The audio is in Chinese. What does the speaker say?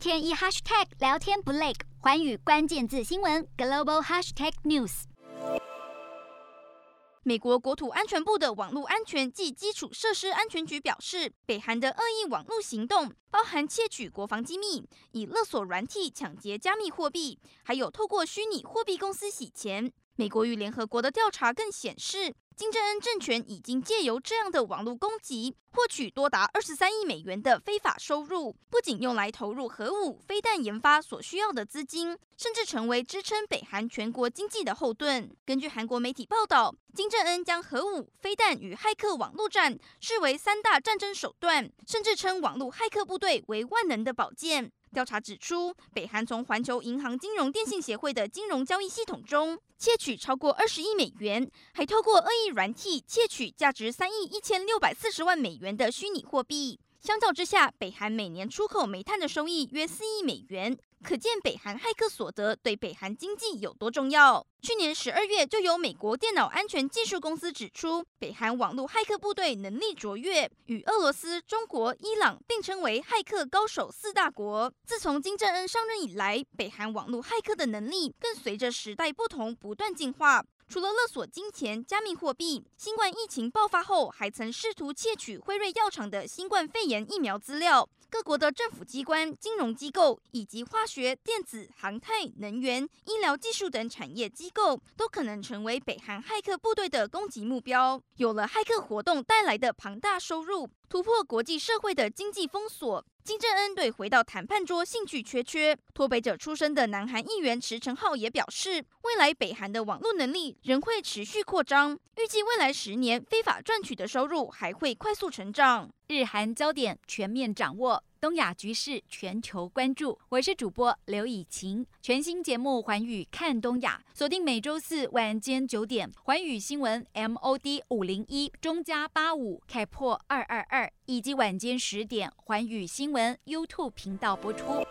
天一 hashtag 聊天不累，寰宇关键字新闻 global hashtag news。美国国土安全部的网络安全及基础设施安全局表示，北韩的恶意网络行动包含窃取国防机密、以勒索软体抢劫加密货币，还有透过虚拟货币公司洗钱。美国与联合国的调查更显示，金正恩政权已经借由这样的网络攻击，获取多达二十三亿美元的非法收入，不仅用来投入核武、飞弹研发所需要的资金，甚至成为支撑北韩全国经济的后盾。根据韩国媒体报道，金正恩将核武、飞弹与骇客网络战视为三大战争手段，甚至称网络骇客部队为万能的宝剑。调查指出，北韩从环球银行金融电信协会的金融交易系统中窃取超过二十亿美元，还透过恶意软体窃取价值三亿一千六百四十万美元的虚拟货币。相较之下，北韩每年出口煤炭的收益约四亿美元。可见北韩骇客所得对北韩经济有多重要。去年十二月，就有美国电脑安全技术公司指出，北韩网络骇客部队能力卓越，与俄罗斯、中国、伊朗并称为骇客高手四大国。自从金正恩上任以来，北韩网络骇客的能力更随着时代不同不断进化。除了勒索金钱、加密货币，新冠疫情爆发后，还曾试图窃取辉瑞药厂的新冠肺炎疫苗资料。各国的政府机关、金融机构以及化学、电子、航太、能源、医疗技术等产业机构，都可能成为北韩骇客部队的攻击目标。有了骇客活动带来的庞大收入，突破国际社会的经济封锁。金正恩对回到谈判桌兴趣缺缺。脱北者出身的南韩议员池成浩也表示，未来北韩的网络能力仍会持续扩张，预计未来十年非法赚取的收入还会快速成长。日韩焦点全面掌握，东亚局势全球关注。我是主播刘以晴，全新节目《寰宇看东亚》，锁定每周四晚间九点，寰宇新闻 MOD 五零一中加八五开破二二二，以及晚间十点寰宇新闻 YouTube 频道播出。